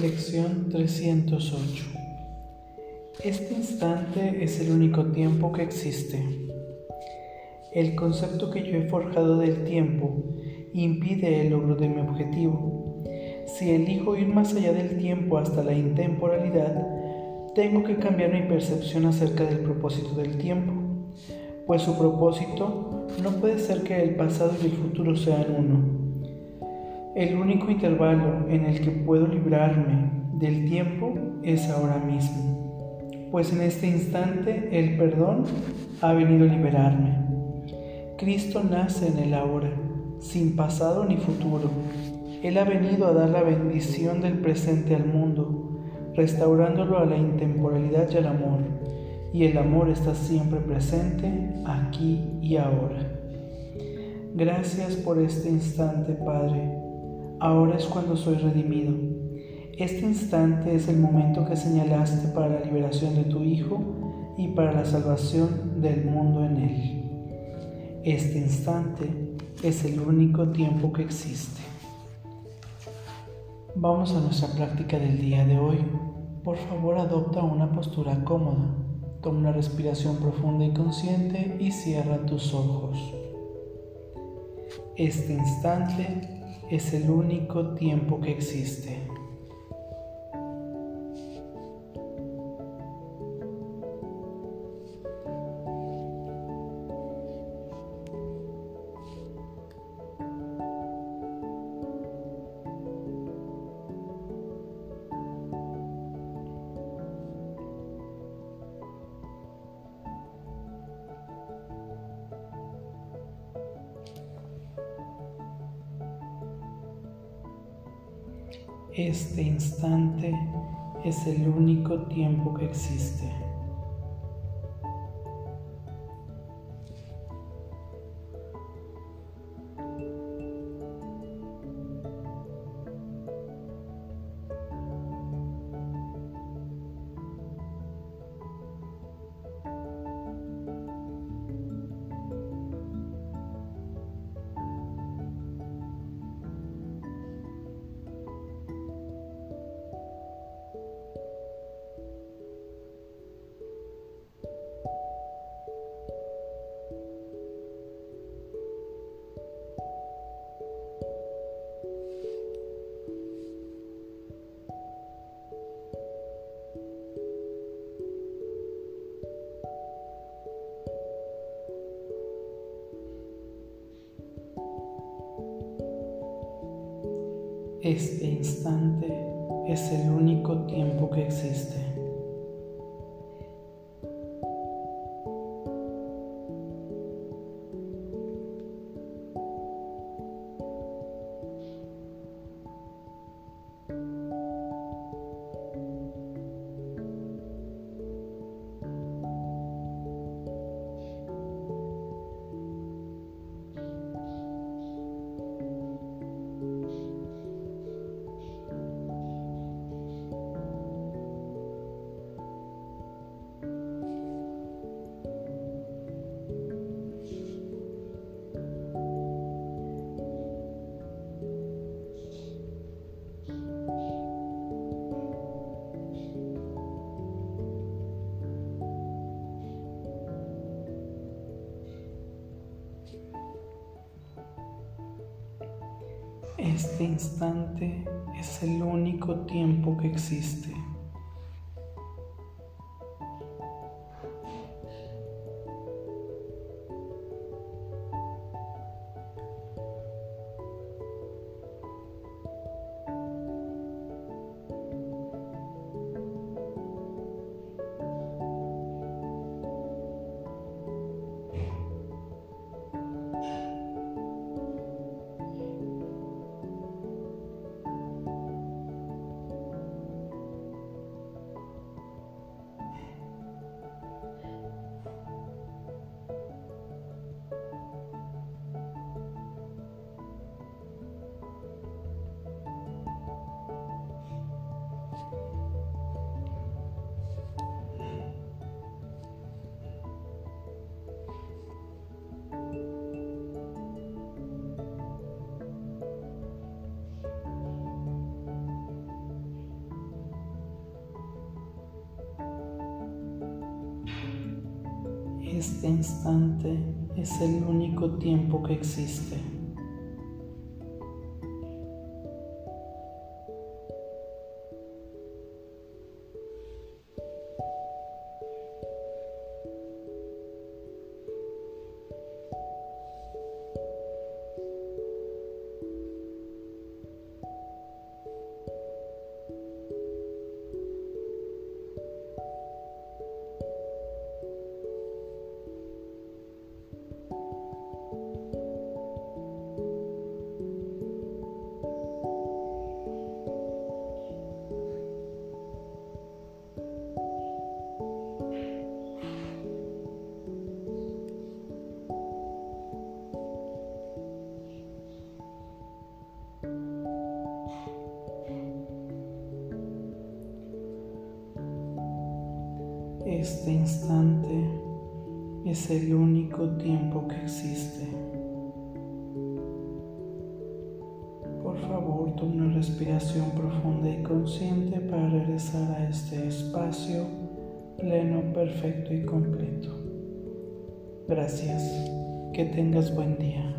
Lección 308 Este instante es el único tiempo que existe. El concepto que yo he forjado del tiempo impide el logro de mi objetivo. Si elijo ir más allá del tiempo hasta la intemporalidad, tengo que cambiar mi percepción acerca del propósito del tiempo, pues su propósito no puede ser que el pasado y el futuro sean uno el único intervalo en el que puedo librarme del tiempo es ahora mismo, pues en este instante el perdón ha venido a liberarme. Cristo nace en el ahora, sin pasado ni futuro. Él ha venido a dar la bendición del presente al mundo, restaurándolo a la intemporalidad y al amor. Y el amor está siempre presente, aquí y ahora. Gracias por este instante, Padre Ahora es cuando soy redimido. Este instante es el momento que señalaste para la liberación de tu Hijo y para la salvación del mundo en él. Este instante es el único tiempo que existe. Vamos a nuestra práctica del día de hoy. Por favor, adopta una postura cómoda. Toma una respiración profunda y consciente y cierra tus ojos. Este instante es el único tiempo que existe. Este instante es el único tiempo que existe. Este instante es el único tiempo que existe. Este instante es el único tiempo que existe. Este instante es el único tiempo que existe. Este instante es el único tiempo que existe. Por favor, toma una respiración profunda y consciente para regresar a este espacio pleno, perfecto y completo. Gracias. Que tengas buen día.